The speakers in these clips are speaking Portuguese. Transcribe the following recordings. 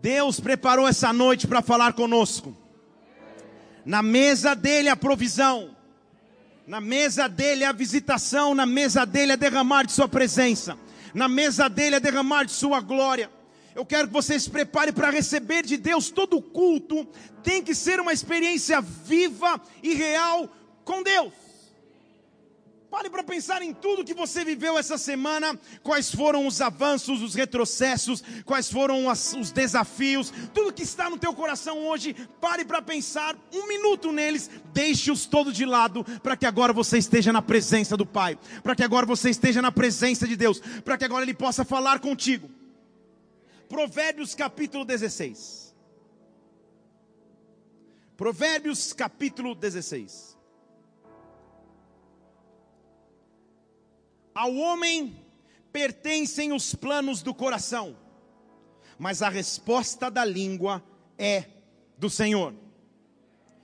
Deus preparou essa noite para falar conosco. Na mesa dele a provisão, na mesa dele a visitação, na mesa dele a derramar de sua presença, na mesa dele a derramar de sua glória. Eu quero que vocês se preparem para receber de Deus todo culto, tem que ser uma experiência viva e real com Deus. Pare para pensar em tudo que você viveu essa semana, quais foram os avanços, os retrocessos, quais foram as, os desafios, tudo que está no teu coração hoje, pare para pensar um minuto neles, deixe-os todos de lado, para que agora você esteja na presença do Pai, para que agora você esteja na presença de Deus, para que agora Ele possa falar contigo. Provérbios capítulo 16. Provérbios capítulo 16. Ao homem pertencem os planos do coração, mas a resposta da língua é do Senhor.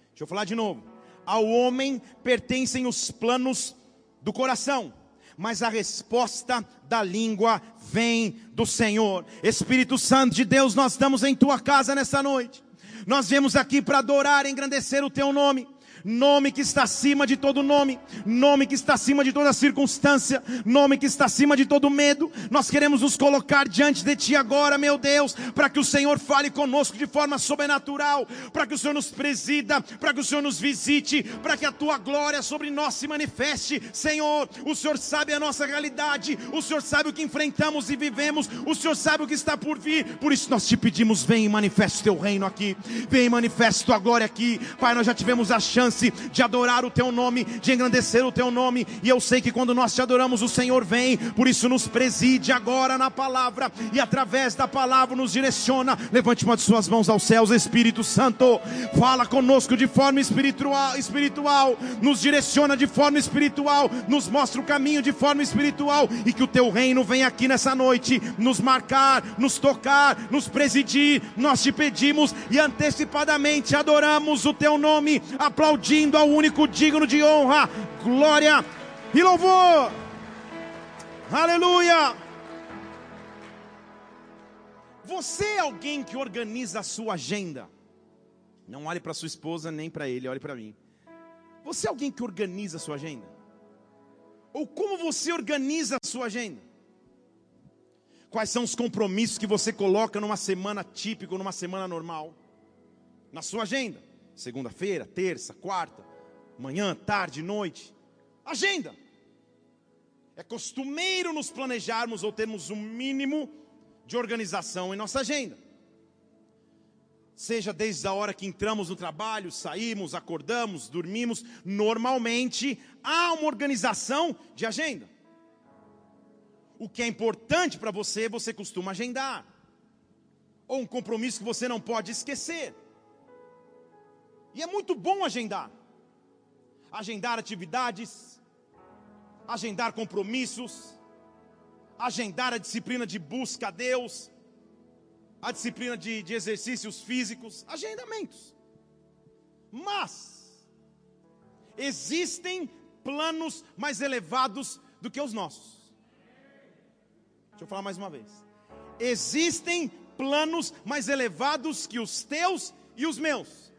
Deixa eu falar de novo. Ao homem pertencem os planos do coração, mas a resposta da língua vem do Senhor. Espírito Santo de Deus, nós estamos em tua casa nessa noite. Nós viemos aqui para adorar engrandecer o teu nome nome que está acima de todo nome, nome que está acima de toda circunstância, nome que está acima de todo medo. Nós queremos nos colocar diante de Ti agora, meu Deus, para que o Senhor fale conosco de forma sobrenatural, para que o Senhor nos presida, para que o Senhor nos visite, para que a Tua glória sobre nós se manifeste. Senhor, o Senhor sabe a nossa realidade, o Senhor sabe o que enfrentamos e vivemos, o Senhor sabe o que está por vir, por isso nós te pedimos, vem e manifeste o Teu reino aqui, vem e manifeste Tua glória aqui. Pai, nós já tivemos a chance chance de adorar o teu nome, de engrandecer o teu nome. E eu sei que quando nós te adoramos, o Senhor vem. Por isso, nos preside agora na palavra e através da palavra nos direciona. Levante uma de suas mãos aos céus, Espírito Santo. Fala conosco de forma espiritual, espiritual. Nos direciona de forma espiritual. Nos mostra o caminho de forma espiritual. E que o teu reino venha aqui nessa noite nos marcar, nos tocar, nos presidir. Nós te pedimos e antecipadamente adoramos o teu nome. Aplaudimos aplaudindo ao único digno de honra, glória e louvor. Aleluia! Você é alguém que organiza a sua agenda. Não olhe para sua esposa nem para ele, olhe para mim. Você é alguém que organiza a sua agenda? Ou como você organiza a sua agenda? Quais são os compromissos que você coloca numa semana típica, numa semana normal? Na sua agenda. Segunda-feira, terça, quarta, manhã, tarde, noite. Agenda. É costumeiro nos planejarmos ou termos um mínimo de organização em nossa agenda. Seja desde a hora que entramos no trabalho, saímos, acordamos, dormimos, normalmente há uma organização de agenda. O que é importante para você, você costuma agendar. Ou um compromisso que você não pode esquecer. E é muito bom agendar. Agendar atividades, agendar compromissos, agendar a disciplina de busca a Deus, a disciplina de, de exercícios físicos, agendamentos. Mas, existem planos mais elevados do que os nossos. Deixa eu falar mais uma vez. Existem planos mais elevados que os teus e os meus.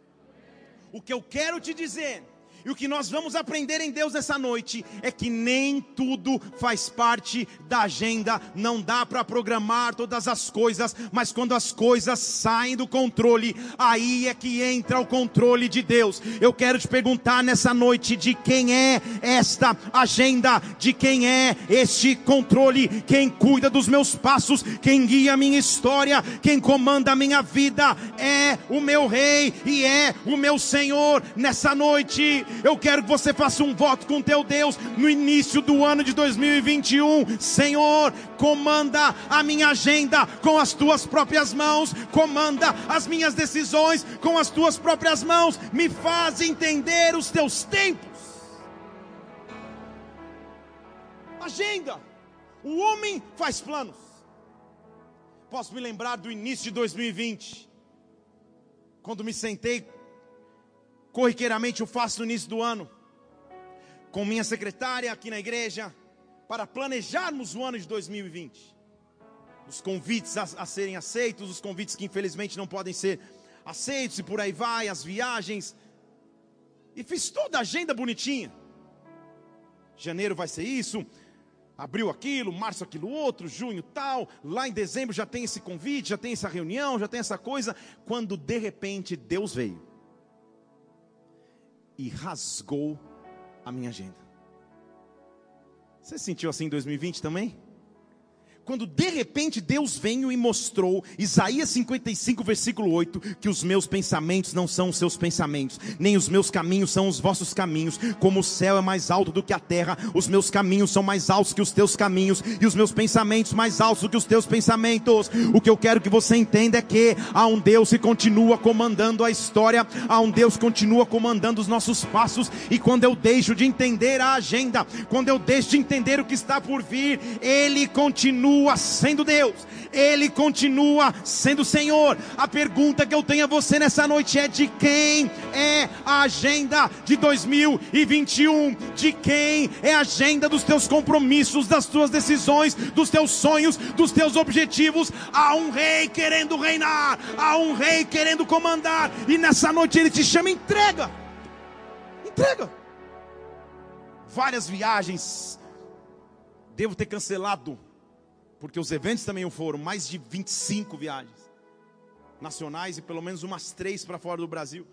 O que eu quero te dizer e o que nós vamos aprender em Deus essa noite é que nem tudo faz parte da agenda, não dá para programar todas as coisas, mas quando as coisas saem do controle, aí é que entra o controle de Deus. Eu quero te perguntar nessa noite de quem é esta agenda, de quem é este controle, quem cuida dos meus passos, quem guia a minha história, quem comanda a minha vida, é o meu rei e é o meu Senhor nessa noite eu quero que você faça um voto com teu Deus no início do ano de 2021. Senhor, comanda a minha agenda com as tuas próprias mãos, comanda as minhas decisões com as tuas próprias mãos, me faz entender os teus tempos. Agenda. O homem faz planos. Posso me lembrar do início de 2020, quando me sentei corriqueiramente eu faço no início do ano, com minha secretária aqui na igreja, para planejarmos o ano de 2020. os convites a, a serem aceitos, os convites que infelizmente não podem ser aceitos, e por aí vai, as viagens. E fiz toda a agenda bonitinha. Janeiro vai ser isso, abril aquilo, março aquilo outro, junho tal, lá em dezembro já tem esse convite, já tem essa reunião, já tem essa coisa, quando de repente Deus veio e rasgou a minha agenda. Você sentiu assim em 2020 também? Quando de repente Deus veio e mostrou, Isaías 55, versículo 8, que os meus pensamentos não são os seus pensamentos, nem os meus caminhos são os vossos caminhos, como o céu é mais alto do que a terra, os meus caminhos são mais altos que os teus caminhos, e os meus pensamentos mais altos do que os teus pensamentos. O que eu quero que você entenda é que há um Deus que continua comandando a história, há um Deus que continua comandando os nossos passos, e quando eu deixo de entender a agenda, quando eu deixo de entender o que está por vir, Ele continua continua sendo Deus, Ele continua sendo Senhor. A pergunta que eu tenho a você nessa noite é: de quem é a agenda de 2021? De quem é a agenda dos teus compromissos, das tuas decisões, dos teus sonhos, dos teus objetivos? Há um rei querendo reinar, há um rei querendo comandar, e nessa noite Ele te chama, entrega, entrega. Várias viagens, devo ter cancelado porque os eventos também foram, mais de 25 viagens nacionais e pelo menos umas três para fora do Brasil.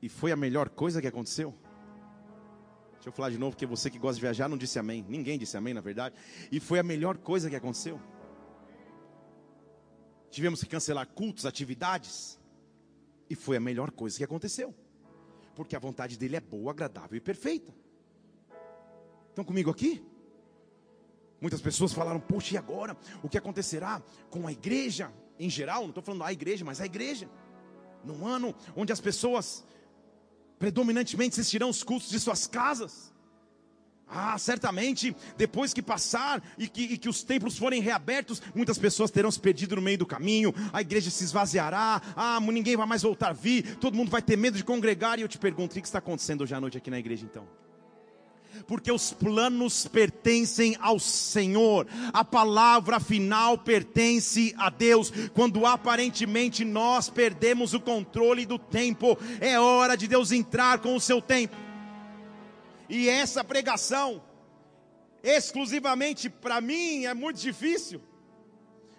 E foi a melhor coisa que aconteceu. Deixa eu falar de novo, porque você que gosta de viajar não disse amém. Ninguém disse amém, na verdade. E foi a melhor coisa que aconteceu. Tivemos que cancelar cultos, atividades. E foi a melhor coisa que aconteceu. Porque a vontade dele é boa, agradável e perfeita. Estão comigo aqui? Muitas pessoas falaram, poxa, e agora? O que acontecerá com a igreja em geral? Não estou falando a igreja, mas a igreja. Num ano onde as pessoas predominantemente assistirão os cultos de suas casas. Ah, certamente, depois que passar e que, e que, os templos forem reabertos, muitas pessoas terão se perdido no meio do caminho, a igreja se esvaziará, ah, ninguém vai mais voltar a vir, todo mundo vai ter medo de congregar. E eu te pergunto, o que está acontecendo hoje à noite aqui na igreja então? Porque os planos pertencem ao Senhor, a palavra final pertence a Deus. Quando aparentemente nós perdemos o controle do tempo, é hora de Deus entrar com o seu tempo. E essa pregação, exclusivamente para mim, é muito difícil,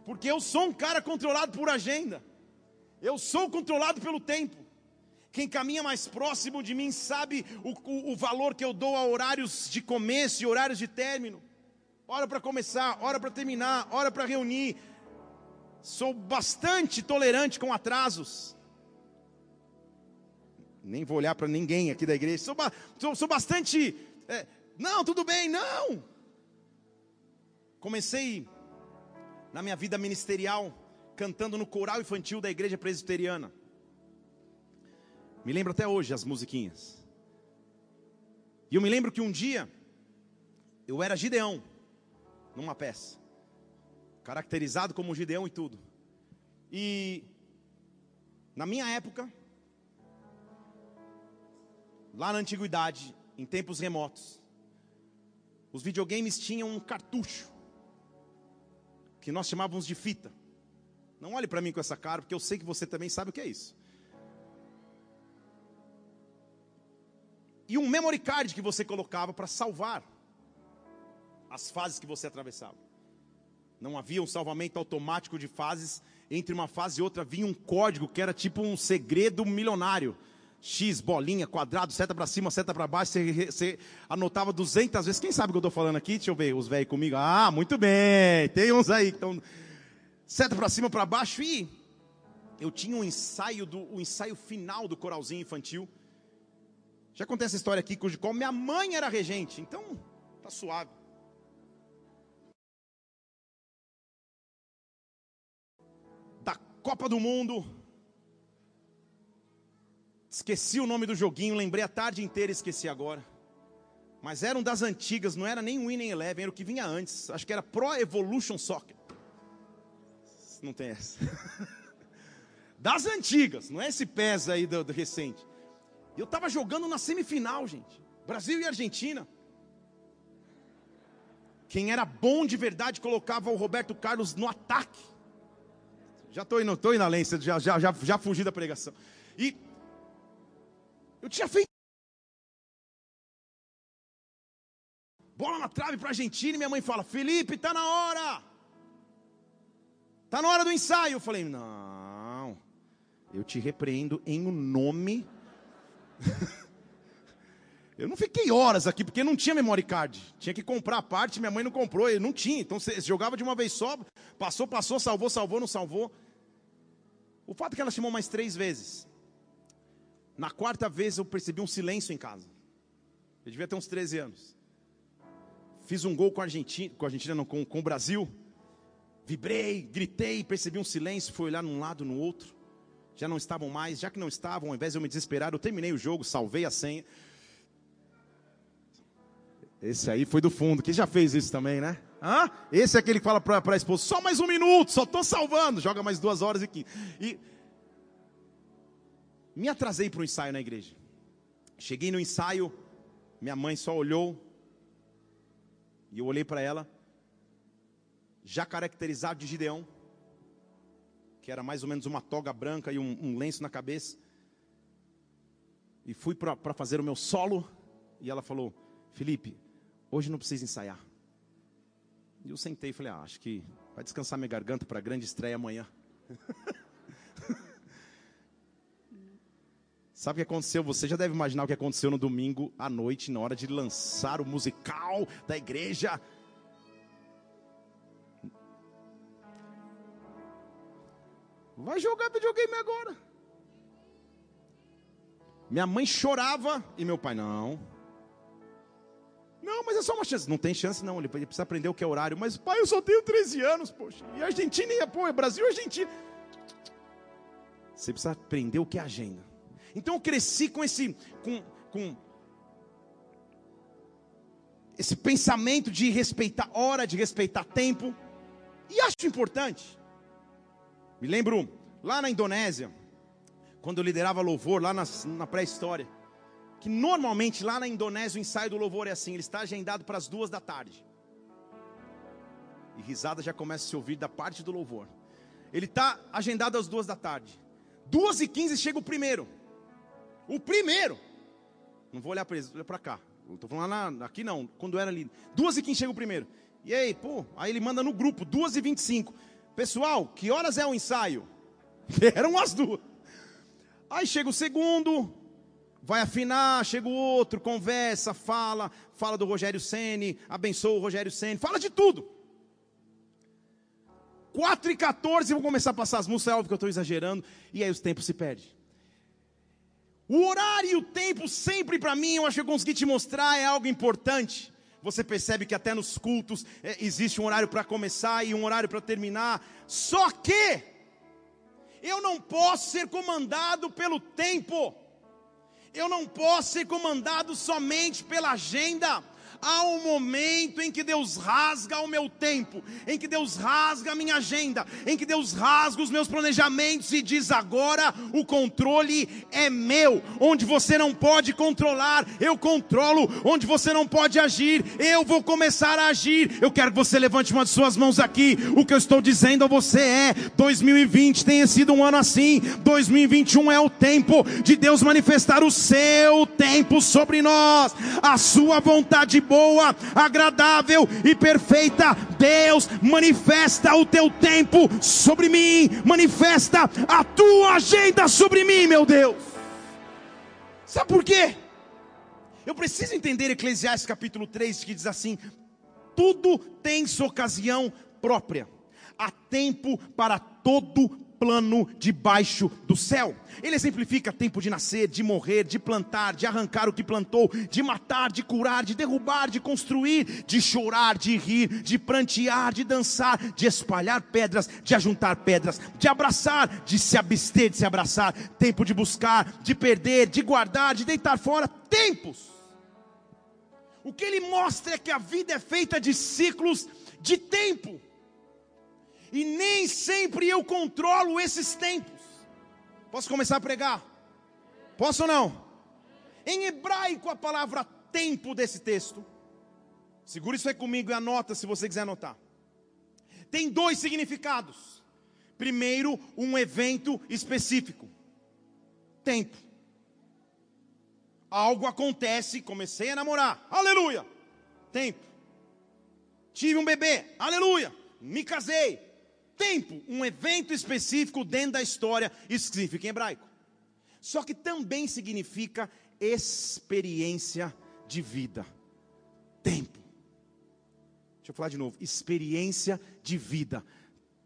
porque eu sou um cara controlado por agenda, eu sou controlado pelo tempo. Quem caminha mais próximo de mim sabe o, o, o valor que eu dou a horários de começo e horários de término. Hora para começar, hora para terminar, hora para reunir. Sou bastante tolerante com atrasos. Nem vou olhar para ninguém aqui da igreja. Sou, sou, sou bastante. É, não, tudo bem, não. Comecei na minha vida ministerial cantando no coral infantil da igreja presbiteriana. Me lembro até hoje as musiquinhas. E eu me lembro que um dia eu era Gideão numa peça, caracterizado como Gideão e tudo. E na minha época, lá na antiguidade, em tempos remotos, os videogames tinham um cartucho que nós chamávamos de fita. Não olhe para mim com essa cara, porque eu sei que você também sabe o que é isso. E um memory card que você colocava para salvar as fases que você atravessava. Não havia um salvamento automático de fases, entre uma fase e outra vinha um código que era tipo um segredo milionário. X, bolinha, quadrado, seta para cima, seta para baixo, você, anotava 200 vezes. Quem sabe o que eu estou falando aqui? Deixa eu ver, os velhos comigo. Ah, muito bem, tem uns aí que estão... Seta para cima, para baixo e... Eu tinha um ensaio, do, um ensaio final do coralzinho infantil já contei essa história aqui, cujo qual minha mãe era regente, então tá suave. Da Copa do Mundo. Esqueci o nome do joguinho, lembrei a tarde inteira e esqueci agora. Mas era um das antigas, não era nem o Winning Eleven, era o que vinha antes. Acho que era Pro Evolution Soccer. Não tem essa. Das antigas, não é esse PES aí do, do recente. Eu estava jogando na semifinal, gente. Brasil e Argentina. Quem era bom de verdade colocava o Roberto Carlos no ataque. Já estou indo, tô indo além, já, já, já, já fugi da pregação. E eu tinha feito. Bola na trave para a Argentina e minha mãe fala: Felipe, está na hora. Está na hora do ensaio. Eu falei: Não, eu te repreendo em o nome. eu não fiquei horas aqui, porque não tinha memory card. Tinha que comprar a parte, minha mãe não comprou, eu não tinha. Então você jogava de uma vez só, passou, passou, salvou, salvou, não salvou. O fato é que ela chamou mais três vezes. Na quarta vez eu percebi um silêncio em casa. Eu devia ter uns 13 anos. Fiz um gol com a Argentina, com a Argentina não, com, com o Brasil. Vibrei, gritei, percebi um silêncio, fui olhar num lado, no outro. Já não estavam mais, já que não estavam, ao invés de eu me desesperar, eu terminei o jogo, salvei a senha. Esse aí foi do fundo, quem já fez isso também, né? Hã? Esse é aquele que fala para a esposa, só mais um minuto, só estou salvando, joga mais duas horas e quinze. E me atrasei para o ensaio na igreja. Cheguei no ensaio, minha mãe só olhou, e eu olhei para ela, já caracterizado de Gideão, que era mais ou menos uma toga branca e um, um lenço na cabeça. E fui para fazer o meu solo, e ela falou: Felipe, hoje não precisa ensaiar. E eu sentei e falei: ah, acho que vai descansar minha garganta para a grande estreia amanhã. Sabe o que aconteceu? Você já deve imaginar o que aconteceu no domingo à noite, na hora de lançar o musical da igreja. Vai jogar videogame agora. Minha mãe chorava e meu pai, não. Não, mas é só uma chance. Não tem chance, não. Ele precisa aprender o que é horário. Mas, pai, eu só tenho 13 anos, poxa. E Argentina, e, pô, é Brasil e Argentina. Você precisa aprender o que é agenda. Então eu cresci com esse, com, com esse pensamento de respeitar hora, de respeitar tempo. E acho importante. Me lembro lá na Indonésia, quando eu liderava louvor, lá na, na pré-história, que normalmente lá na Indonésia o ensaio do louvor é assim, ele está agendado para as duas da tarde. E risada já começa a se ouvir da parte do louvor. Ele está agendado às duas da tarde. Duas e quinze chega o primeiro. O primeiro. Não vou olhar para eles, olha para cá. Estou falando lá, aqui não, quando era ali. Duas e quem chega o primeiro. E aí, pô, aí ele manda no grupo, duas e vinte e cinco. Pessoal, que horas é o ensaio? Eram as duas. Aí chega o segundo, vai afinar, chega o outro, conversa, fala, fala do Rogério Ceni, abençoa o Rogério Ceni, fala de tudo. 4 e 14, vou começar a passar as músicas, é óbvio que eu estou exagerando, e aí os tempos se perdem. O horário e o tempo sempre para mim, eu acho que eu consegui te mostrar, é algo importante. Você percebe que até nos cultos é, existe um horário para começar e um horário para terminar. Só que eu não posso ser comandado pelo tempo. Eu não posso ser comandado somente pela agenda. Há um momento em que Deus rasga o meu tempo, em que Deus rasga a minha agenda, em que Deus rasga os meus planejamentos e diz: agora o controle é meu. Onde você não pode controlar, eu controlo. Onde você não pode agir, eu vou começar a agir. Eu quero que você levante uma de suas mãos aqui. O que eu estou dizendo a você é: 2020 tenha sido um ano assim, 2021 é o tempo de Deus manifestar o seu tempo sobre nós, a sua vontade boa boa, agradável e perfeita. Deus, manifesta o teu tempo sobre mim, manifesta a tua agenda sobre mim, meu Deus. Sabe por quê? Eu preciso entender Eclesiastes capítulo 3, que diz assim: tudo tem sua ocasião própria, há tempo para todo plano debaixo do céu. Ele exemplifica tempo de nascer, de morrer, de plantar, de arrancar o que plantou, de matar, de curar, de derrubar, de construir, de chorar, de rir, de prantear, de dançar, de espalhar pedras, de ajuntar pedras, de abraçar, de se abster de se abraçar, tempo de buscar, de perder, de guardar, de deitar fora, tempos. O que ele mostra é que a vida é feita de ciclos de tempo e nem sempre eu controlo esses tempos. Posso começar a pregar? Posso ou não? Em hebraico, a palavra tempo desse texto Segura isso aí comigo e anota se você quiser anotar. Tem dois significados. Primeiro, um evento específico. Tempo. Algo acontece, comecei a namorar. Aleluia. Tempo. Tive um bebê. Aleluia. Me casei. Tempo, um evento específico dentro da história, isso significa em hebraico. Só que também significa experiência de vida. Tempo. Deixa eu falar de novo. Experiência de vida.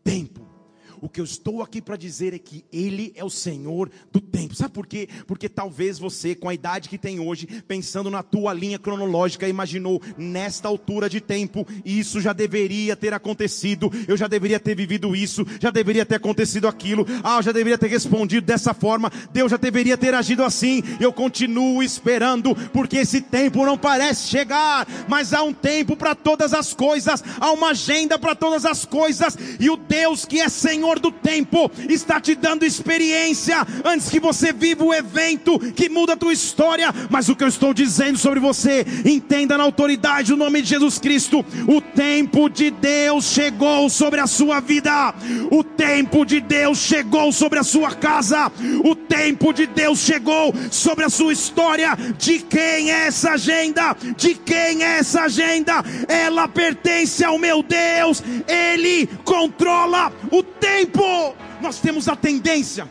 Tempo. O que eu estou aqui para dizer é que Ele é o Senhor do tempo. Sabe por quê? Porque talvez você, com a idade que tem hoje, pensando na tua linha cronológica, imaginou nesta altura de tempo, isso já deveria ter acontecido, eu já deveria ter vivido isso, já deveria ter acontecido aquilo, ah, eu já deveria ter respondido dessa forma, Deus já deveria ter agido assim. Eu continuo esperando, porque esse tempo não parece chegar, mas há um tempo para todas as coisas, há uma agenda para todas as coisas, e o Deus que é Senhor Senhor do tempo está te dando experiência antes que você viva o evento que muda a tua história. Mas o que eu estou dizendo sobre você, entenda na autoridade do nome de Jesus Cristo: o tempo de Deus chegou sobre a sua vida, o tempo de Deus chegou sobre a sua casa, o tempo de Deus chegou sobre a sua história. De quem é essa agenda? De quem é essa agenda? Ela pertence ao meu Deus, Ele controla o tempo tempo, nós temos a tendência.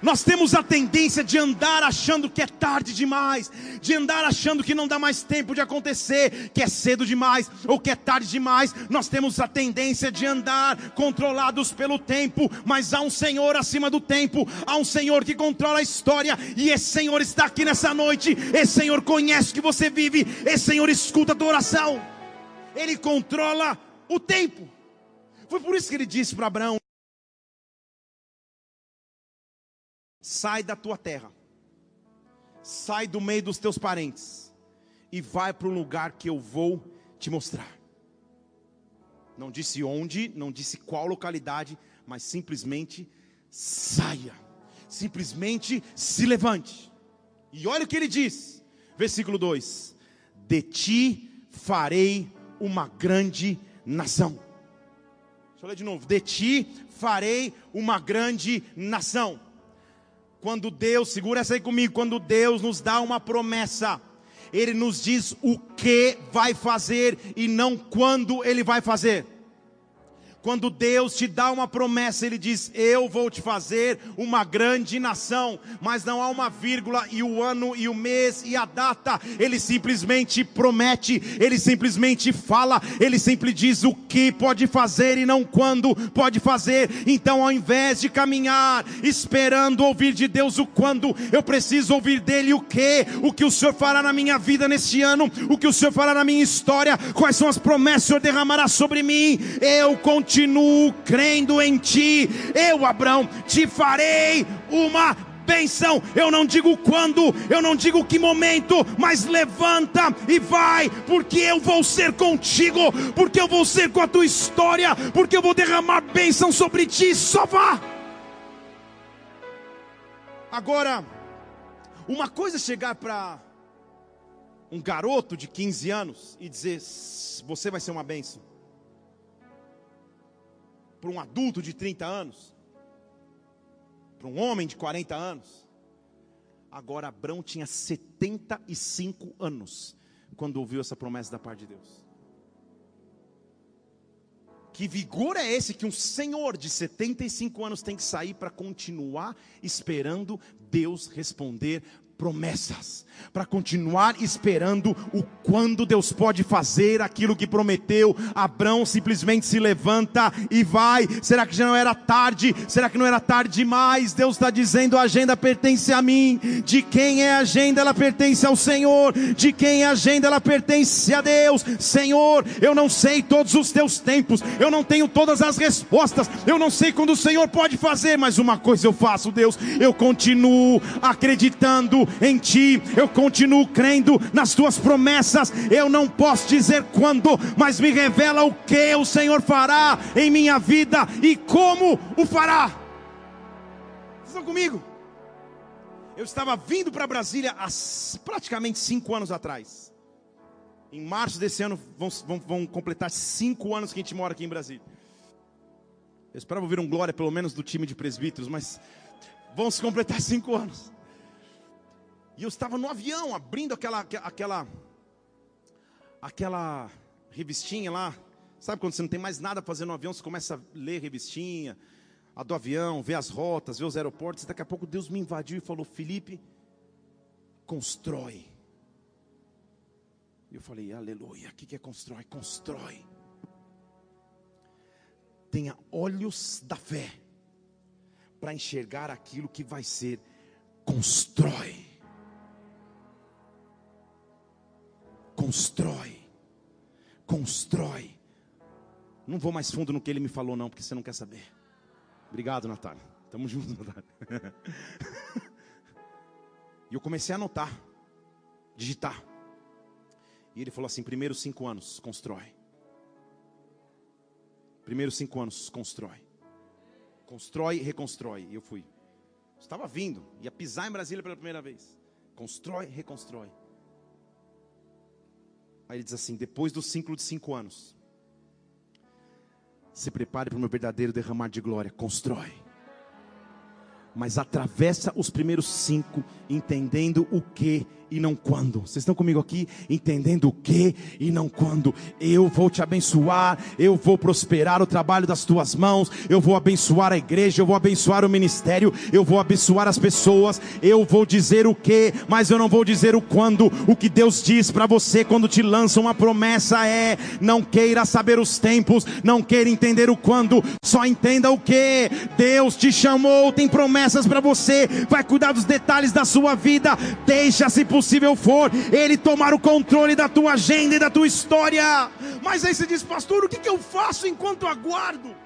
Nós temos a tendência de andar achando que é tarde demais, de andar achando que não dá mais tempo de acontecer, que é cedo demais ou que é tarde demais. Nós temos a tendência de andar controlados pelo tempo, mas há um Senhor acima do tempo, há um Senhor que controla a história, e esse Senhor está aqui nessa noite. Esse Senhor conhece o que você vive, esse Senhor escuta a tua oração. Ele controla o tempo. Foi por isso que ele disse para Abraão: Sai da tua terra, sai do meio dos teus parentes, e vai para o lugar que eu vou te mostrar. Não disse onde, não disse qual localidade, mas simplesmente saia, simplesmente se levante. E olha o que ele diz, versículo 2: De ti farei uma grande nação. Deixa eu ler de novo. De ti farei uma grande nação. Quando Deus, segura essa aí comigo, quando Deus nos dá uma promessa, Ele nos diz o que vai fazer e não quando Ele vai fazer. Quando Deus te dá uma promessa, Ele diz: Eu vou te fazer uma grande nação, mas não há uma vírgula e o ano e o mês e a data. Ele simplesmente promete, Ele simplesmente fala, Ele sempre diz o que pode fazer e não quando pode fazer. Então, ao invés de caminhar esperando ouvir de Deus o quando, eu preciso ouvir dele o que, o que o Senhor fará na minha vida neste ano, o que o Senhor fará na minha história, quais são as promessas que o Senhor derramará sobre mim. Eu continuo continuo crendo em ti. Eu, Abraão, te farei uma bênção. Eu não digo quando, eu não digo que momento, mas levanta e vai, porque eu vou ser contigo, porque eu vou ser com a tua história, porque eu vou derramar bênção sobre ti. Só vá. Agora, uma coisa é chegar para um garoto de 15 anos e dizer: Você vai ser uma bênção para um adulto de 30 anos, para um homem de 40 anos. Agora Abraão tinha 75 anos quando ouviu essa promessa da parte de Deus. Que vigor é esse que um senhor de 75 anos tem que sair para continuar esperando Deus responder promessas, para continuar esperando o quando Deus pode fazer aquilo que prometeu. Abraão simplesmente se levanta e vai. Será que já não era tarde? Será que não era tarde demais? Deus está dizendo: a agenda pertence a mim. De quem é a agenda? Ela pertence ao Senhor. De quem é a agenda? Ela pertence a Deus. Senhor, eu não sei todos os teus tempos, eu não tenho todas as respostas, eu não sei quando o Senhor pode fazer, mas uma coisa eu faço, Deus, eu continuo acreditando em ti, eu continuo crendo nas tuas promessas. Eu não posso dizer quando, mas me revela o que o Senhor fará em minha vida e como o fará. Vocês estão comigo? Eu estava vindo para Brasília há praticamente cinco anos atrás. Em março desse ano vão, vão, vão, completar cinco anos que a gente mora aqui em Brasília. Eu esperava ouvir um glória pelo menos do time de presbíteros, mas vão se completar cinco anos. E eu estava no avião abrindo aquela aquela aquela revistinha lá. Sabe quando você não tem mais nada a fazer no avião, você começa a ler revistinha, a do avião, ver as rotas, ver os aeroportos. E daqui a pouco Deus me invadiu e falou: Felipe, constrói. E eu falei: Aleluia. O que é constrói? Constrói. Tenha olhos da fé para enxergar aquilo que vai ser. Constrói. Constrói. Constrói. Não vou mais fundo no que ele me falou, não, porque você não quer saber. Obrigado, Natália. Tamo junto, Natália. e eu comecei a anotar, digitar. E ele falou assim: primeiros cinco anos, constrói. Primeiros cinco anos, constrói. Constrói e reconstrói. E eu fui. Estava vindo, ia pisar em Brasília pela primeira vez. Constrói, reconstrói. Aí ele diz assim: depois do ciclo de cinco anos, se prepare para o meu verdadeiro derramar de glória. Constrói. Mas atravessa os primeiros cinco, entendendo o que e não quando. Vocês estão comigo aqui? Entendendo o que e não quando. Eu vou te abençoar, eu vou prosperar o trabalho das tuas mãos, eu vou abençoar a igreja, eu vou abençoar o ministério, eu vou abençoar as pessoas, eu vou dizer o que, mas eu não vou dizer o quando. O que Deus diz para você quando te lança uma promessa é: não queira saber os tempos, não queira entender o quando, só entenda o que. Deus te chamou, tem promessas para você, vai cuidar dos detalhes da sua vida, deixa-se por possível for, Ele tomar o controle da tua agenda e da tua história. Mas aí você diz, pastor, o que, que eu faço enquanto aguardo?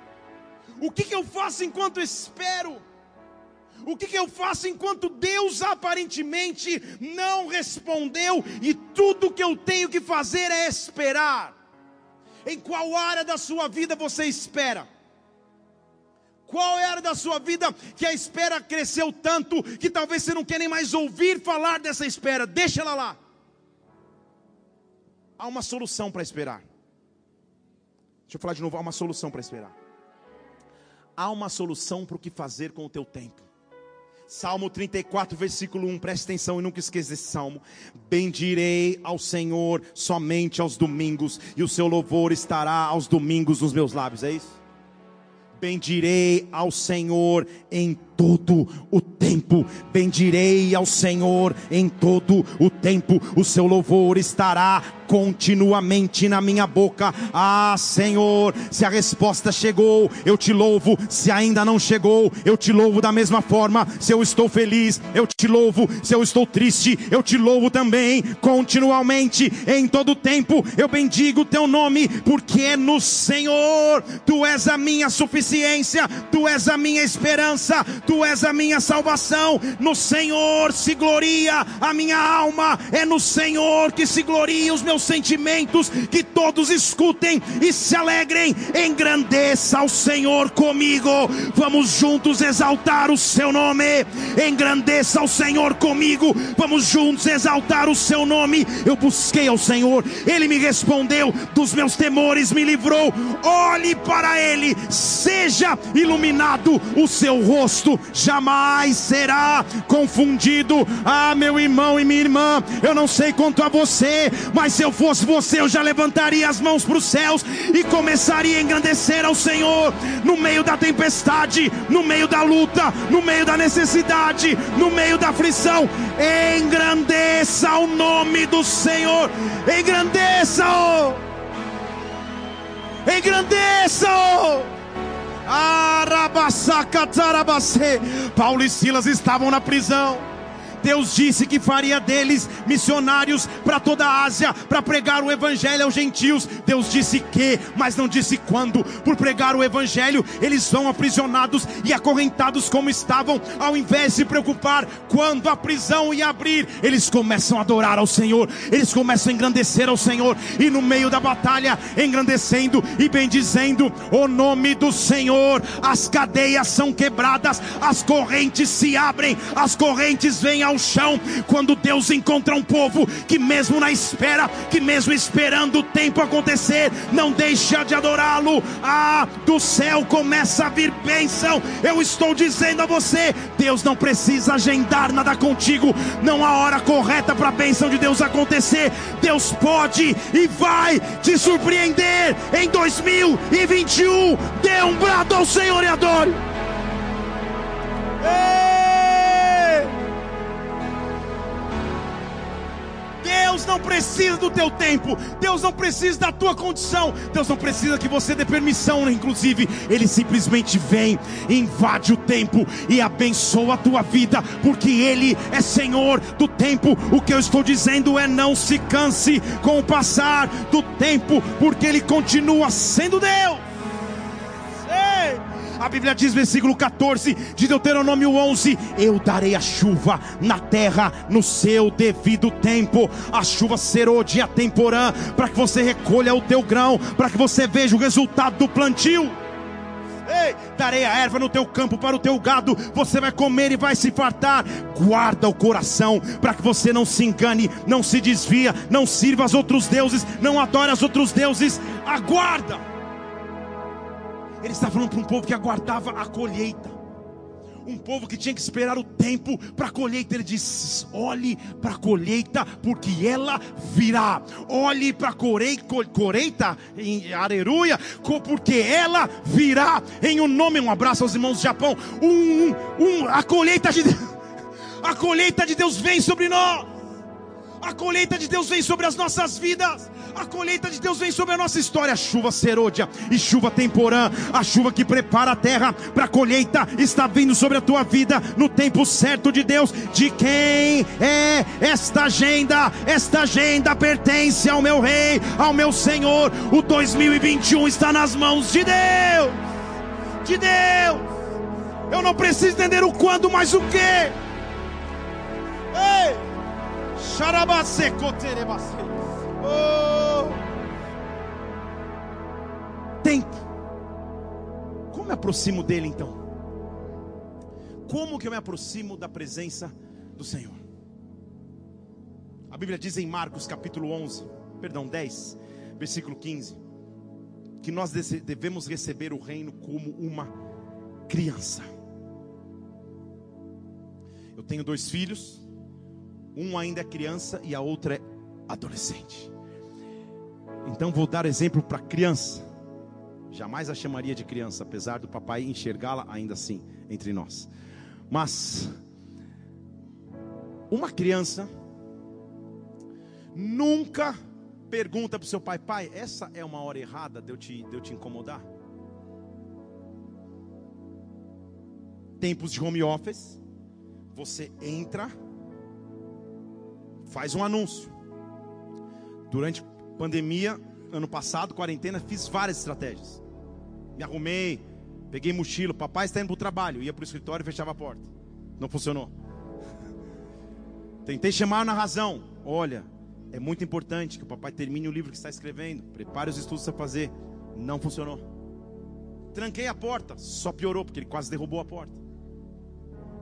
O que, que eu faço enquanto espero? O que, que eu faço enquanto Deus aparentemente não respondeu e tudo que eu tenho que fazer é esperar? Em qual área da sua vida você espera? Qual era da sua vida que a espera cresceu tanto que talvez você não quer nem mais ouvir falar dessa espera? Deixa ela lá. Há uma solução para esperar. Deixa eu falar de novo, há uma solução para esperar. Há uma solução para o que fazer com o teu tempo. Salmo 34, versículo 1, preste atenção e nunca esqueça esse salmo. Bendirei ao Senhor somente aos domingos, e o seu louvor estará aos domingos nos meus lábios, é isso? Bendirei ao Senhor em todo o tempo. Bendirei ao Senhor em todo o tempo. O seu louvor estará continuamente na minha boca. Ah, Senhor, se a resposta chegou, eu te louvo. Se ainda não chegou, eu te louvo da mesma forma. Se eu estou feliz, eu te louvo. Se eu estou triste, eu te louvo também. Continuamente, em todo o tempo, eu bendigo o teu nome, porque é no Senhor. Tu és a minha suficiência, tu és a minha esperança, tu és a minha salvação. No Senhor se gloria a minha alma. É no Senhor que se gloria os meus sentimentos, que todos escutem e se alegrem, engrandeça ao Senhor comigo. Vamos juntos exaltar o seu nome, engrandeça ao Senhor comigo. Vamos juntos exaltar o seu nome. Eu busquei ao Senhor, ele me respondeu, dos meus temores me livrou. Olhe para ele, seja iluminado o seu rosto, jamais será confundido. Ah, meu irmão e minha irmã, eu não sei quanto a você, mas se eu fosse você, eu já levantaria as mãos para os céus e começaria a engrandecer ao Senhor no meio da tempestade, no meio da luta, no meio da necessidade, no meio da aflição. Engrandeça o nome do Senhor, engrandeça-o, engrandeça-o. Paulo e Silas estavam na prisão Deus disse que faria deles missionários para toda a Ásia, para pregar o evangelho aos gentios. Deus disse que, mas não disse quando. Por pregar o evangelho, eles são aprisionados e acorrentados como estavam, ao invés de se preocupar quando a prisão ia abrir, eles começam a adorar ao Senhor, eles começam a engrandecer ao Senhor, e no meio da batalha, engrandecendo e bendizendo o nome do Senhor, as cadeias são quebradas, as correntes se abrem, as correntes vêm ao chão, quando Deus encontra um povo que, mesmo na espera, que mesmo esperando o tempo acontecer, não deixa de adorá-lo, ah, do céu começa a vir bênção. Eu estou dizendo a você: Deus não precisa agendar nada contigo, não há hora correta para a bênção de Deus acontecer. Deus pode e vai te surpreender em 2021. Dê um brado ao Senhor e adore. Deus não precisa do teu tempo, Deus não precisa da tua condição, Deus não precisa que você dê permissão, inclusive, Ele simplesmente vem, invade o tempo e abençoa a tua vida, porque Ele é Senhor do tempo. O que eu estou dizendo é: não se canse com o passar do tempo, porque Ele continua sendo Deus. A Bíblia diz, versículo 14 de Deuteronômio 11: Eu darei a chuva na terra no seu devido tempo, a chuva serôdia temporã, para que você recolha o teu grão, para que você veja o resultado do plantio. Ei, darei a erva no teu campo para o teu gado, você vai comer e vai se fartar. Guarda o coração para que você não se engane, não se desvia, não sirva aos outros deuses, não adore aos outros deuses. Aguarda. Ele está falando para um povo que aguardava a colheita. Um povo que tinha que esperar o tempo para a colheita. Ele disse: olhe para a colheita, porque ela virá. Olhe para a colheita, em aleluia, porque ela virá. Em um nome, um abraço aos irmãos do Japão. Um, um, a colheita de a colheita de Deus vem sobre nós. A colheita de Deus vem sobre as nossas vidas. A colheita de Deus vem sobre a nossa história. A chuva serôdia e chuva temporã. A chuva que prepara a terra para a colheita está vindo sobre a tua vida no tempo certo de Deus. De quem é esta agenda? Esta agenda pertence ao meu Rei, ao meu Senhor. O 2021 está nas mãos de Deus. De Deus. Eu não preciso entender o quando, mas o que. Ei! Oh. Tempo. Como me aproximo dele então? Como que eu me aproximo da presença do Senhor? A Bíblia diz em Marcos capítulo 11, perdão, 10, versículo 15, que nós devemos receber o reino como uma criança. Eu tenho dois filhos, um ainda é criança e a outra é adolescente. Então vou dar exemplo para criança. Jamais a chamaria de criança, apesar do papai enxergá-la ainda assim entre nós. Mas uma criança nunca pergunta para o seu pai: pai, essa é uma hora errada de eu te, de eu te incomodar? Tempos de home office, você entra faz um anúncio. Durante pandemia, ano passado, quarentena, fiz várias estratégias. Me arrumei, peguei mochila, papai está indo para o trabalho, ia para o escritório e fechava a porta. Não funcionou. Tentei chamar na razão. Olha, é muito importante que o papai termine o livro que está escrevendo. Prepare os estudos para fazer. Não funcionou. Tranquei a porta, só piorou, porque ele quase derrubou a porta.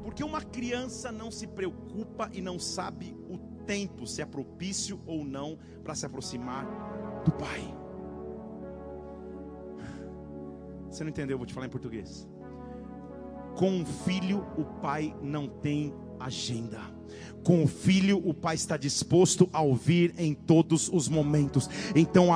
Porque uma criança não se preocupa e não sabe o tempo, se é propício ou não para se aproximar do Pai. Você não entendeu? Eu vou te falar em português. Com um filho, o pai não tem agenda. Com o filho, o pai está disposto a ouvir em todos os momentos. Então,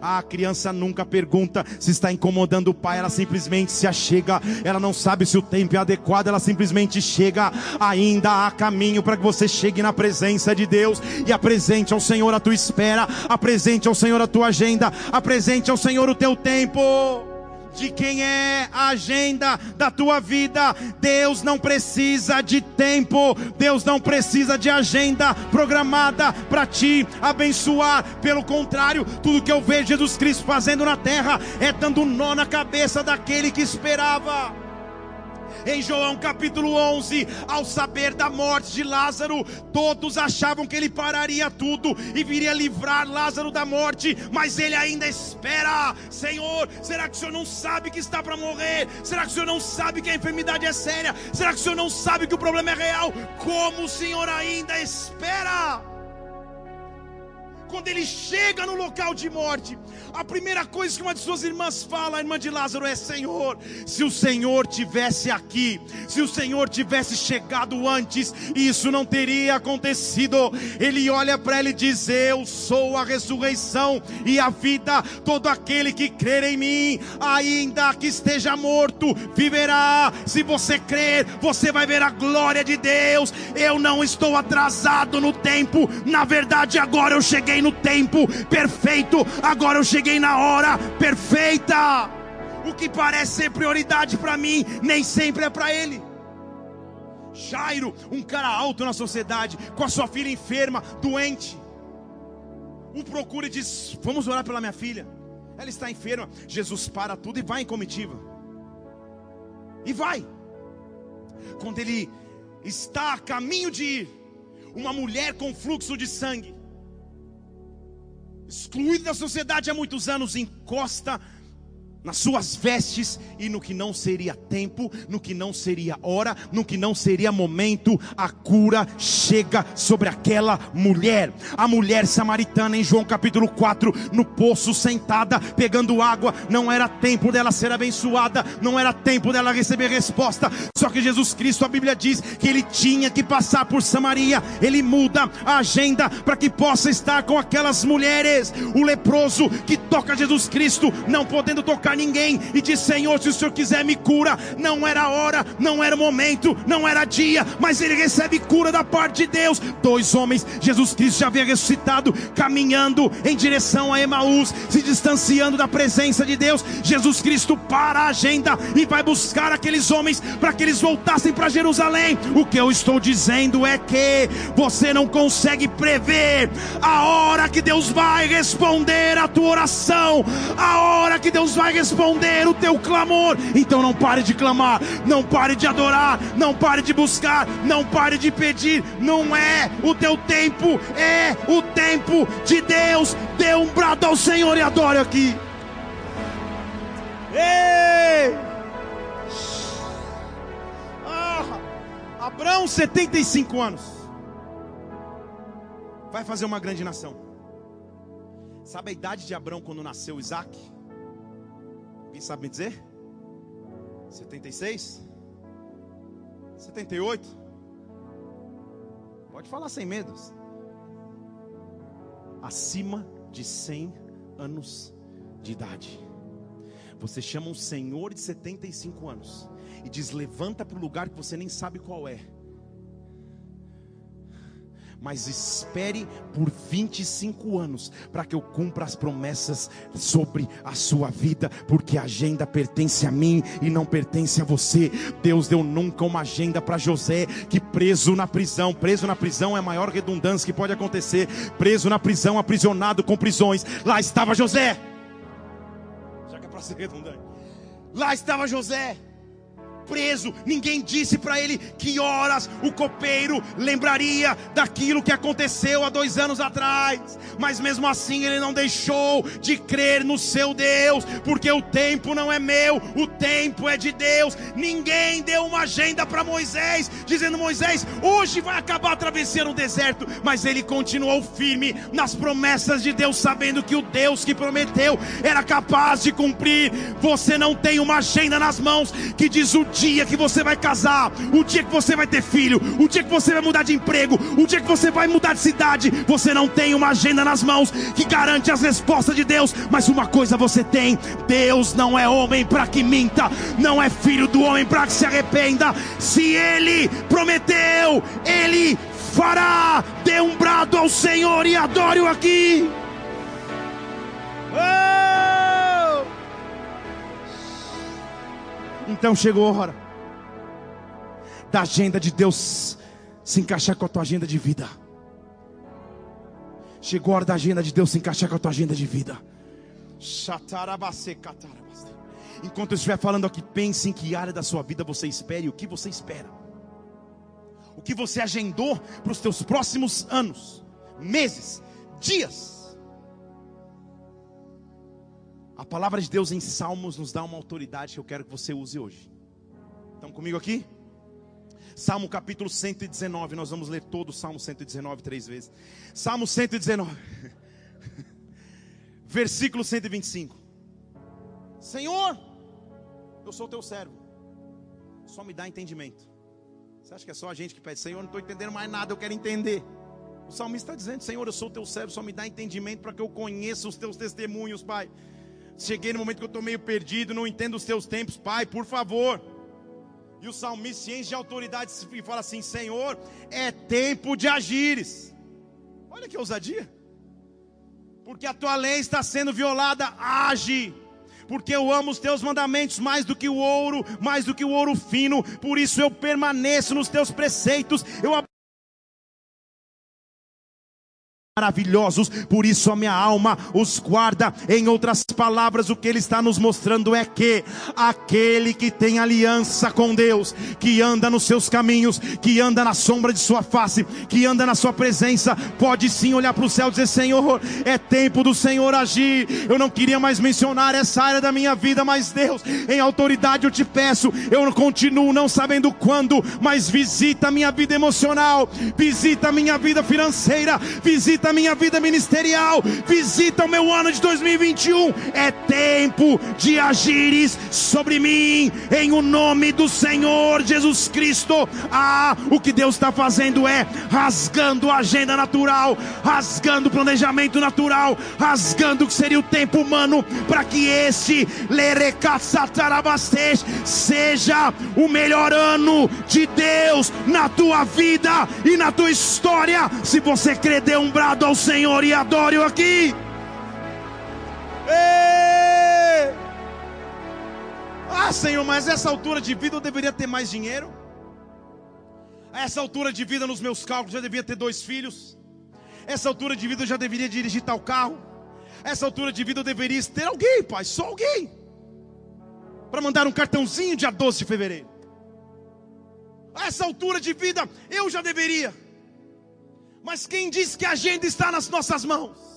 a criança nunca pergunta se está incomodando o pai, ela simplesmente se achega. Ela não sabe se o tempo é adequado, ela simplesmente chega. Ainda há caminho para que você chegue na presença de Deus e apresente ao Senhor a tua espera, apresente ao Senhor a tua agenda, apresente ao Senhor o teu tempo. De quem é a agenda da tua vida. Deus não precisa de tempo, Deus não precisa de agenda programada para te abençoar. Pelo contrário, tudo que eu vejo Jesus Cristo fazendo na terra é dando nó na cabeça daquele que esperava em João capítulo 11, ao saber da morte de Lázaro, todos achavam que ele pararia tudo e viria livrar Lázaro da morte, mas ele ainda espera. Senhor, será que o Senhor não sabe que está para morrer? Será que o Senhor não sabe que a enfermidade é séria? Será que o Senhor não sabe que o problema é real? Como o Senhor ainda espera? Quando ele chega no local de morte, a primeira coisa que uma de suas irmãs fala, a irmã de Lázaro, é: Senhor, se o Senhor tivesse aqui, se o Senhor tivesse chegado antes, isso não teria acontecido. Ele olha para ela e diz: Eu sou a ressurreição e a vida. Todo aquele que crer em mim, ainda que esteja morto, viverá. Se você crer, você vai ver a glória de Deus. Eu não estou atrasado no tempo, na verdade, agora eu cheguei no tempo perfeito, agora eu cheguei na hora perfeita. O que parece ser prioridade para mim, nem sempre é para ele. Jairo, um cara alto na sociedade, com a sua filha enferma, doente, o procura e diz: Vamos orar pela minha filha. Ela está enferma. Jesus para tudo e vai em comitiva. E vai. Quando ele está a caminho de ir, uma mulher com fluxo de sangue excluído da sociedade há muitos anos, encosta nas suas vestes e no que não seria tempo, no que não seria hora, no que não seria momento, a cura chega sobre aquela mulher. A mulher samaritana em João capítulo 4, no poço sentada, pegando água, não era tempo dela ser abençoada, não era tempo dela receber resposta. Só que Jesus Cristo, a Bíblia diz que ele tinha que passar por Samaria. Ele muda a agenda para que possa estar com aquelas mulheres. O leproso que toca Jesus Cristo, não podendo tocar tocar ninguém e diz: Senhor, se o Senhor quiser me cura, não era hora, não era momento, não era dia, mas ele recebe cura da parte de Deus. Dois homens, Jesus Cristo já havia ressuscitado, caminhando em direção a Emaús, se distanciando da presença de Deus. Jesus Cristo para a agenda e vai buscar aqueles homens para que eles voltassem para Jerusalém. O que eu estou dizendo é que você não consegue prever a hora que Deus vai responder a tua oração, a hora que Deus vai responder o teu clamor. Então não pare de clamar, não pare de adorar, não pare de buscar, não pare de pedir. Não é o teu tempo, é o tempo de Deus. Dê um brado ao Senhor e adore aqui. Ei! Ah, Abraão, 75 anos, vai fazer uma grande nação. Sabe a idade de Abraão quando nasceu Isaac? Alguém sabe me dizer? 76? 78? Pode falar sem medos. Acima de 100 anos de idade. Você chama um senhor de 75 anos e diz: levanta para o lugar que você nem sabe qual é mas espere por 25 anos para que eu cumpra as promessas sobre a sua vida, porque a agenda pertence a mim e não pertence a você. Deus deu nunca uma agenda para José que preso na prisão, preso na prisão é a maior redundância que pode acontecer. Preso na prisão, aprisionado com prisões. Lá estava José. Já que é para ser redundante. Lá estava José preso, ninguém disse para ele que horas o copeiro lembraria daquilo que aconteceu há dois anos atrás, mas mesmo assim ele não deixou de crer no seu Deus, porque o tempo não é meu, o tempo é de Deus. Ninguém deu uma agenda para Moisés, dizendo: Moisés, hoje vai acabar a travessia no deserto, mas ele continuou firme nas promessas de Deus, sabendo que o Deus que prometeu era capaz de cumprir. Você não tem uma agenda nas mãos que diz o dia que você vai casar, o dia que você vai ter filho, o dia que você vai mudar de emprego, o dia que você vai mudar de cidade, você não tem uma agenda nas mãos que garante as respostas de Deus, mas uma coisa você tem: Deus não é homem para que minta, não é filho do homem para que se arrependa. Se ele prometeu, ele fará. Dê um brado ao Senhor e adore-o aqui. Oh! Então chegou a hora da agenda de Deus se encaixar com a tua agenda de vida. Chegou a hora da agenda de Deus se encaixar com a tua agenda de vida. Enquanto eu estiver falando aqui, pense em que área da sua vida você espera e o que você espera. O que você agendou para os teus próximos anos, meses, dias. A palavra de Deus em Salmos nos dá uma autoridade que eu quero que você use hoje. Estão comigo aqui? Salmo capítulo 119, nós vamos ler todo o Salmo 119 três vezes. Salmo 119, versículo 125. Senhor, eu sou teu servo, só me dá entendimento. Você acha que é só a gente que pede, Senhor, não estou entendendo mais nada, eu quero entender. O salmista está dizendo, Senhor, eu sou teu servo, só me dá entendimento para que eu conheça os teus testemunhos, Pai. Cheguei no momento que eu estou meio perdido, não entendo os teus tempos, Pai, por favor. E o salmista se enche de autoridade e fala assim: Senhor, é tempo de agires. Olha que ousadia. Porque a tua lei está sendo violada, age. Porque eu amo os teus mandamentos mais do que o ouro, mais do que o ouro fino. Por isso eu permaneço nos teus preceitos. Eu maravilhosos, por isso a minha alma os guarda. Em outras palavras, o que ele está nos mostrando é que aquele que tem aliança com Deus, que anda nos seus caminhos, que anda na sombra de sua face, que anda na sua presença, pode sim olhar para o céu e dizer: Senhor, é tempo do Senhor agir. Eu não queria mais mencionar essa área da minha vida, mas Deus, em autoridade eu te peço, eu continuo não sabendo quando, mas visita a minha vida emocional, visita a minha vida financeira, visita a minha vida ministerial, visita o meu ano de 2021. É tempo de agires sobre mim, em o nome do Senhor Jesus Cristo. Ah, o que Deus está fazendo é rasgando a agenda natural, rasgando o planejamento natural, rasgando o que seria o tempo humano, para que esse seja o melhor ano de Deus na tua vida e na tua história. Se você crer, dê um brado ao Senhor e adore-o aqui. Ei! Ah, Senhor, mas essa altura de vida eu deveria ter mais dinheiro. A essa altura de vida, nos meus cálculos, já devia ter dois filhos. Essa altura de vida eu já deveria dirigir tal carro. Essa altura de vida eu deveria ter alguém, pai, só alguém. Para mandar um cartãozinho dia 12 de fevereiro. A essa altura de vida eu já deveria. Mas quem diz que a agenda está nas nossas mãos?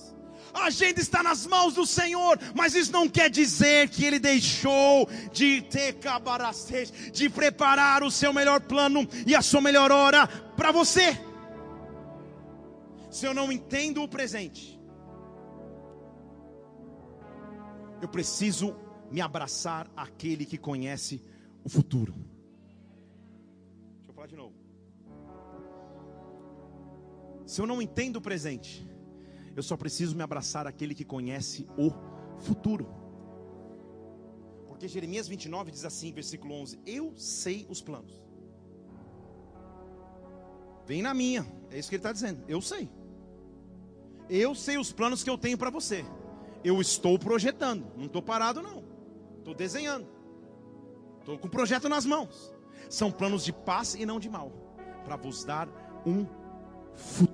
A agenda está nas mãos do Senhor, mas isso não quer dizer que Ele deixou de ter de preparar o seu melhor plano e a sua melhor hora para você. Se eu não entendo o presente, eu preciso me abraçar àquele que conhece o futuro. Se eu não entendo o presente, eu só preciso me abraçar àquele que conhece o futuro. Porque Jeremias 29 diz assim, versículo 11: Eu sei os planos. Vem na minha, é isso que ele está dizendo. Eu sei. Eu sei os planos que eu tenho para você. Eu estou projetando, não estou parado, não. Estou desenhando. Estou com o projeto nas mãos. São planos de paz e não de mal, para vos dar um futuro.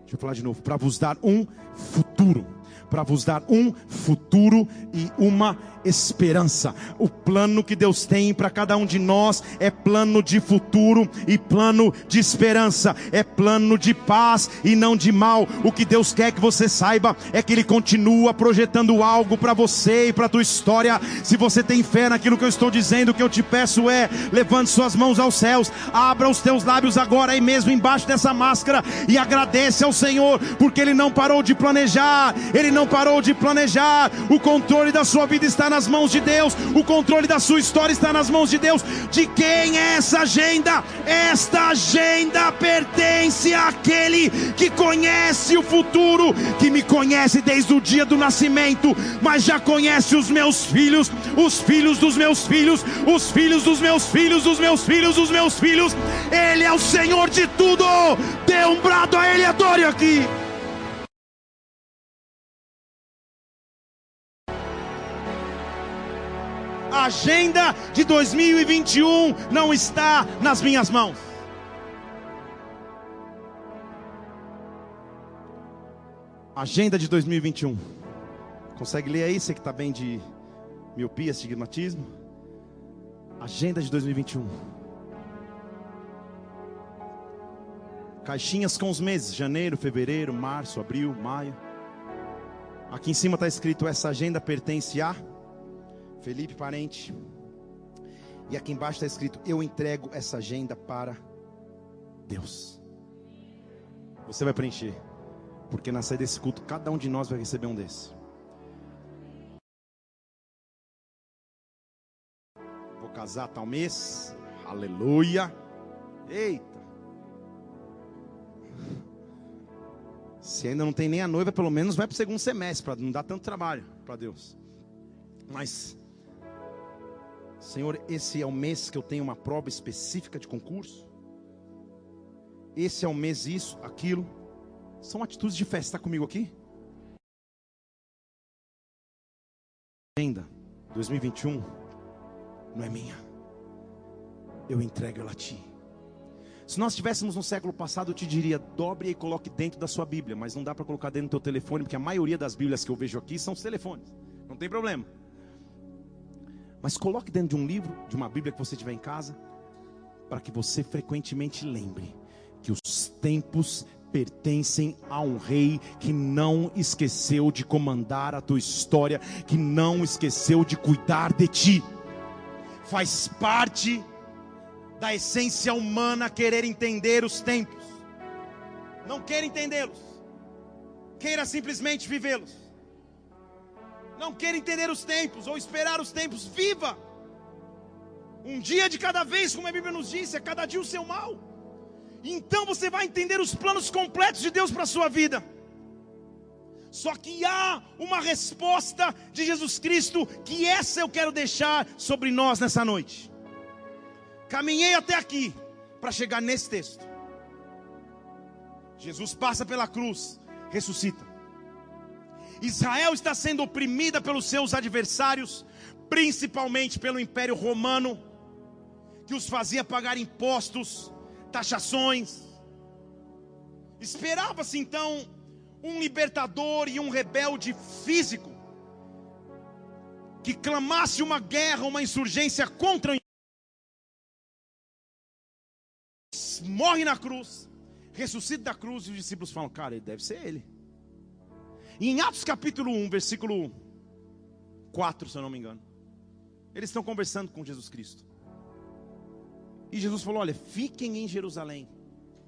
Deixa eu falar de novo, para vos dar um futuro, para vos dar um futuro e uma esperança. O plano que Deus tem para cada um de nós é plano de futuro e plano de esperança, é plano de paz e não de mal. O que Deus quer que você saiba é que Ele continua projetando algo para você e para a tua história. Se você tem fé naquilo que eu estou dizendo, o que eu te peço é: levante suas mãos aos céus, abra os teus lábios agora aí mesmo embaixo dessa máscara e agradece ao Senhor, porque Ele não parou de planejar, Ele não parou de planejar. O controle da sua vida está nas mãos de Deus, o controle da sua história está nas mãos de Deus. De quem é essa agenda? Esta agenda pertence àquele que conhece o futuro, que me conhece desde o dia do nascimento, mas já conhece os meus filhos, os filhos dos meus filhos, os filhos dos meus filhos, os meus filhos dos meus filhos. Ele é o Senhor de tudo. Dê um brado a Ele, adore aqui. Agenda de 2021 não está nas minhas mãos. Agenda de 2021. Consegue ler aí, você que está bem de miopia, estigmatismo? Agenda de 2021. Caixinhas com os meses: janeiro, fevereiro, março, abril, maio. Aqui em cima está escrito: essa agenda pertence a Felipe Parente. E aqui embaixo está escrito: eu entrego essa agenda para Deus. Você vai preencher. Porque na saída desse culto, cada um de nós vai receber um desses. Vou casar tal mês. Aleluia. Eita. Se ainda não tem nem a noiva, pelo menos vai para o segundo semestre, para não dar tanto trabalho para Deus. Mas, Senhor, esse é o mês que eu tenho uma prova específica de concurso. Esse é o mês isso, aquilo. São atitudes de fé. Está comigo aqui? Agenda 2021 não é minha. Eu entrego ela a ti. Se nós estivéssemos no século passado, eu te diria, dobre e coloque dentro da sua Bíblia, mas não dá para colocar dentro do teu telefone, porque a maioria das Bíblias que eu vejo aqui são os telefones. Não tem problema. Mas coloque dentro de um livro, de uma Bíblia que você tiver em casa, para que você frequentemente lembre que os tempos pertencem a um rei que não esqueceu de comandar a tua história, que não esqueceu de cuidar de ti. Faz parte da essência humana querer entender os tempos. Não queira entendê-los. Queira simplesmente vivê-los. Não queira entender os tempos ou esperar os tempos. Viva! Um dia de cada vez, como a Bíblia nos diz, é cada dia o seu mal. Então você vai entender os planos completos de Deus para a sua vida. Só que há uma resposta de Jesus Cristo, que essa eu quero deixar sobre nós nessa noite. Caminhei até aqui para chegar nesse texto. Jesus passa pela cruz, ressuscita. Israel está sendo oprimida pelos seus adversários, principalmente pelo Império Romano, que os fazia pagar impostos, taxações. Esperava-se então um libertador e um rebelde físico que clamasse uma guerra, uma insurgência contra o morre na cruz, ressuscita da cruz e os discípulos falam: "Cara, ele deve ser ele". E em Atos capítulo 1, versículo 4, se eu não me engano, eles estão conversando com Jesus Cristo. E Jesus falou: Olha, fiquem em Jerusalém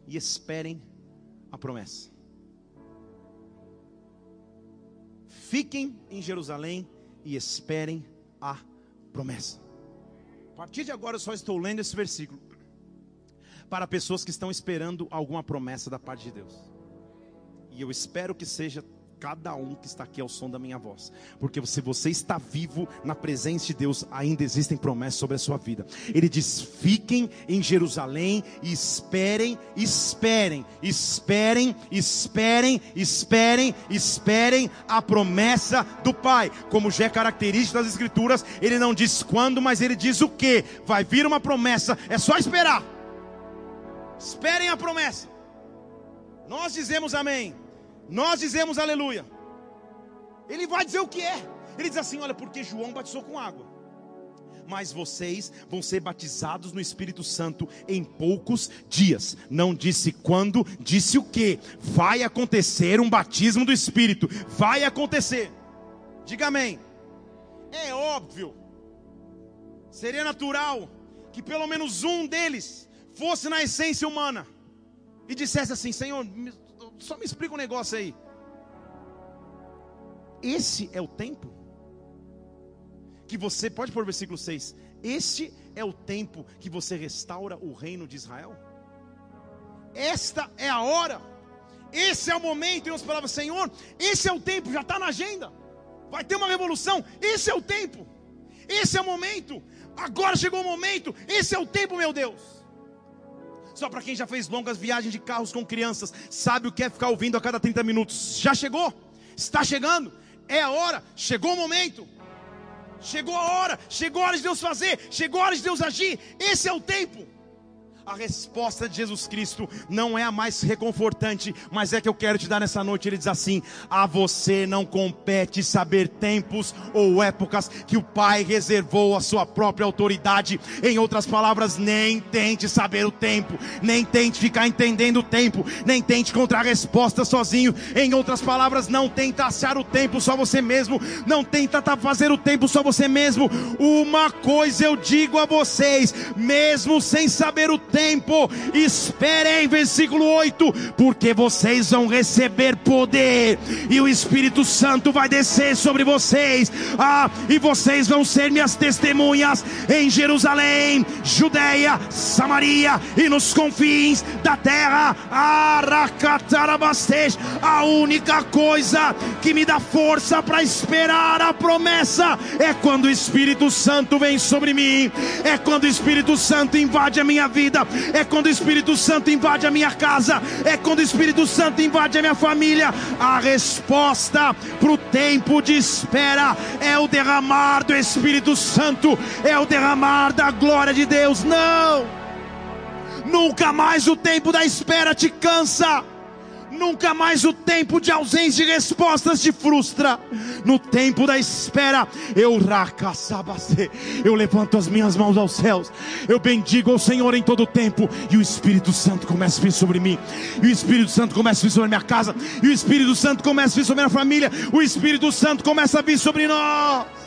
e esperem a promessa. Fiquem em Jerusalém e esperem a promessa. A partir de agora eu só estou lendo esse versículo para pessoas que estão esperando alguma promessa da parte de Deus. E eu espero que seja cada um que está aqui ao som da minha voz. Porque se você está vivo na presença de Deus, ainda existem promessas sobre a sua vida. Ele diz: fiquem em Jerusalém e esperem, esperem, esperem, esperem, esperem, esperem a promessa do Pai. Como já é característico das Escrituras, ele não diz quando, mas ele diz o que. Vai vir uma promessa, é só esperar. Esperem a promessa. Nós dizemos amém. Nós dizemos aleluia. Ele vai dizer o que é. Ele diz assim: olha, porque João batizou com água. Mas vocês vão ser batizados no Espírito Santo em poucos dias. Não disse quando, disse o que. Vai acontecer um batismo do Espírito. Vai acontecer. Diga amém. É óbvio. Seria natural que pelo menos um deles fosse na essência humana e dissesse assim: Senhor, só me explica um negócio aí. Esse é o tempo que você, pode pôr o versículo 6. Este é o tempo que você restaura o reino de Israel. Esta é a hora. Esse é o momento. E nós falamos, Senhor, esse é o tempo, já está na agenda. Vai ter uma revolução. Esse é o tempo. Esse é o momento. Agora chegou o momento. Esse é o tempo, meu Deus. Só para quem já fez longas viagens de carros com crianças, sabe o que é ficar ouvindo a cada 30 minutos. Já chegou? Está chegando? É a hora, chegou o momento. Chegou a hora, chegou a hora de Deus fazer, chegou a hora de Deus agir. Esse é o tempo. A resposta de Jesus Cristo não é a mais reconfortante, mas é que eu quero te dar nessa noite. Ele diz assim: A você não compete saber tempos ou épocas que o Pai reservou à sua própria autoridade. Em outras palavras, nem tente saber o tempo, nem tente ficar entendendo o tempo, nem tente encontrar resposta sozinho. Em outras palavras, não tenta achar o tempo só você mesmo, não tenta fazer o tempo só você mesmo. Uma coisa eu digo a vocês, mesmo sem saber o tempo, tempo. Esperem, versículo 8, porque vocês vão receber poder e o Espírito Santo vai descer sobre vocês. Ah, e vocês vão ser minhas testemunhas em Jerusalém, Judeia, Samaria e nos confins da terra. A única coisa que me dá força para esperar a promessa é quando o Espírito Santo vem sobre mim, é quando o Espírito Santo invade a minha vida, é quando o Espírito Santo invade a minha casa, é quando o Espírito Santo invade a minha família. A resposta para o tempo de espera é o derramar do Espírito Santo, é o derramar da glória de Deus. Não! Nunca mais o tempo da espera te cansa. Nunca mais o tempo de ausência de respostas te frustra. No tempo da espera, eu eu levanto as minhas mãos aos céus. Eu bendigo ao Senhor em todo o tempo. E o Espírito Santo começa a vir sobre mim. E o Espírito Santo começa a vir sobre a minha casa. E o Espírito Santo começa a vir sobre a minha família. O Espírito Santo começa a vir sobre nós.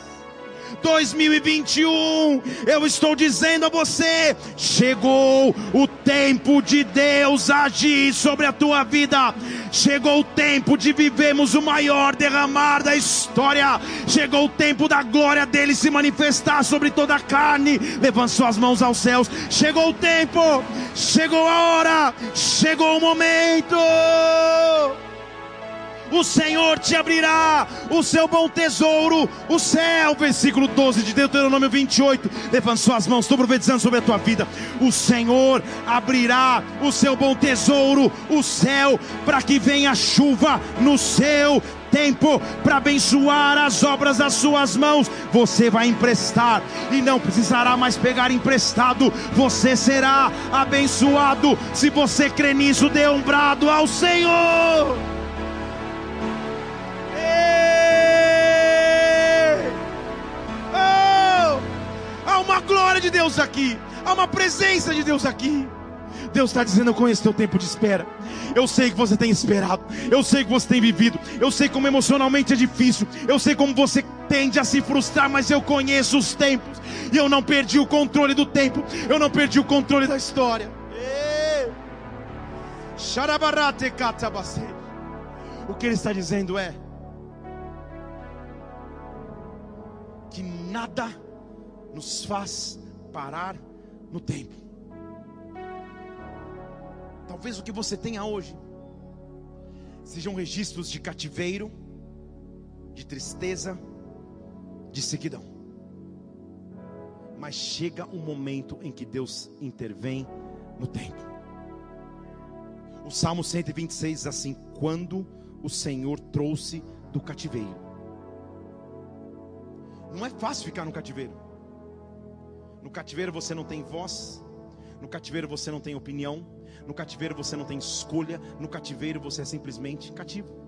2021, eu estou dizendo a você: chegou o tempo de Deus agir sobre a tua vida. Chegou o tempo de vivermos o maior derramar da história. Chegou o tempo da glória dele se manifestar sobre toda a carne. Levante suas mãos aos céus. Chegou o tempo, chegou a hora, chegou o momento o Senhor te abrirá o seu bom tesouro, o céu. Versículo 12 de Deuteronômio 28. Levante suas mãos, estou profetizando sobre a tua vida. O Senhor abrirá o seu bom tesouro, o céu, para que venha chuva no seu tempo para abençoar as obras das suas mãos. Você vai emprestar e não precisará mais pegar emprestado. Você será abençoado. Se você crê nisso, dê um brado ao Senhor. Glória de Deus aqui, há uma presença de Deus aqui. Deus está dizendo: Eu conheço teu tempo de espera. Eu sei que você tem esperado. Eu sei que você tem vivido. Eu sei como emocionalmente é difícil. Eu sei como você tende a se frustrar. Mas eu conheço os tempos. E eu não perdi o controle do tempo. Eu não perdi o controle da história. O que ele está dizendo é que nada nos faz parar no tempo. Talvez o que você tenha hoje sejam registros de cativeiro, de tristeza, de sequidão. Mas chega um momento em que Deus intervém no tempo. O Salmo 126 diz assim: Quando o Senhor trouxe do cativeiro. Não é fácil ficar no cativeiro. No cativeiro você não tem voz, no cativeiro você não tem opinião, no cativeiro você não tem escolha, no cativeiro você é simplesmente cativo.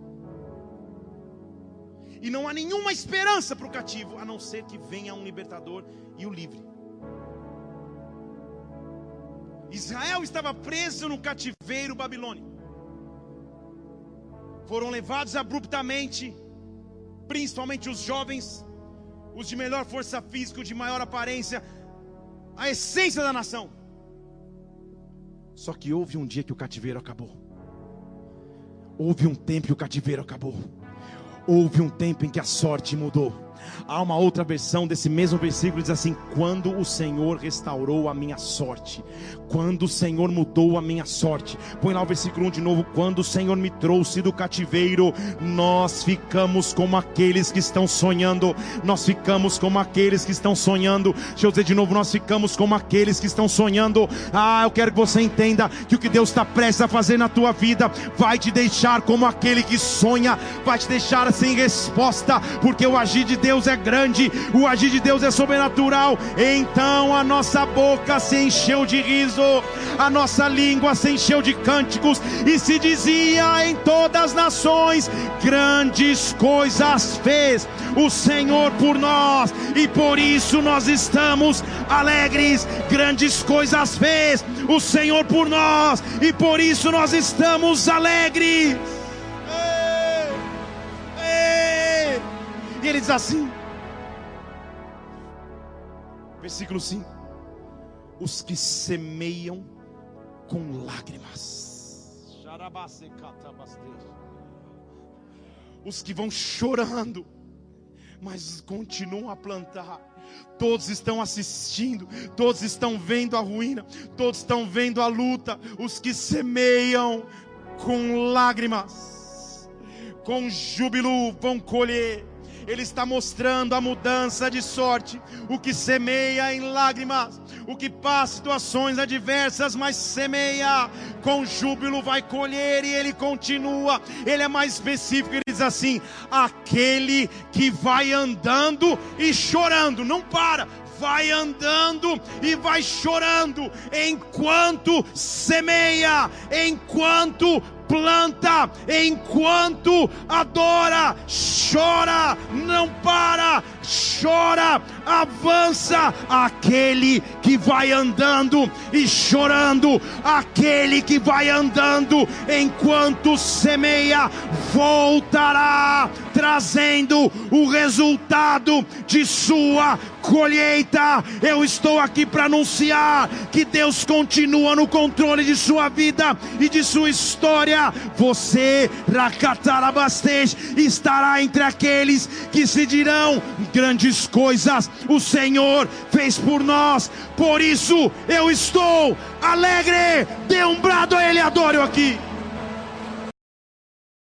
E não há nenhuma esperança para o cativo, a não ser que venha um libertador e o livre. Israel estava preso no cativeiro babilônico. Foram levados abruptamente, principalmente os jovens, os de melhor força física, de maior aparência, a essência da nação. Só que houve um dia que o cativeiro acabou. Houve um tempo que o cativeiro acabou. Houve um tempo em que a sorte mudou. Há uma outra versão desse mesmo versículo diz assim: quando o Senhor restaurou a minha sorte, quando o Senhor mudou a minha sorte. Põe lá o versículo 1 de novo: quando o Senhor me trouxe do cativeiro, nós ficamos como aqueles que estão sonhando. Nós ficamos como aqueles que estão sonhando. Deixa eu dizer de novo: nós ficamos como aqueles que estão sonhando. Ah, eu quero que você entenda que o que Deus está prestes a fazer na tua vida vai te deixar como aquele que sonha, vai te deixar sem resposta, porque o agir de Deus Deus é grande, o agir de Deus é sobrenatural. Então a nossa boca se encheu de riso, a nossa língua se encheu de cânticos, e se dizia em todas as nações: grandes coisas fez o Senhor por nós, e por isso nós estamos alegres. Grandes coisas fez o Senhor por nós, e por isso nós estamos alegres. E ele diz assim, versículo 5: Os que semeiam com lágrimas, os que vão chorando, mas continuam a plantar. Todos estão assistindo, todos estão vendo a ruína, todos estão vendo a luta. Os que semeiam com lágrimas, com júbilo vão colher. Ele está mostrando a mudança de sorte. O que semeia em lágrimas, o que passa situações adversas, mas semeia com júbilo vai colher. E ele continua, ele é mais específico. Ele diz assim: aquele que vai andando e chorando, não para, vai andando e vai chorando enquanto semeia, enquanto planta, enquanto adora, chora, não para, chora, avança. Aquele que vai andando e chorando, aquele que vai andando enquanto semeia, voltará trazendo o resultado de sua colheita. Eu estou aqui para anunciar que Deus continua no controle de sua vida e de sua história. Você, Rakatarabastej, estará entre aqueles que se dirão grandes coisas o Senhor fez por nós. Por isso eu estou alegre. Dê um brado a Ele, adoro aqui.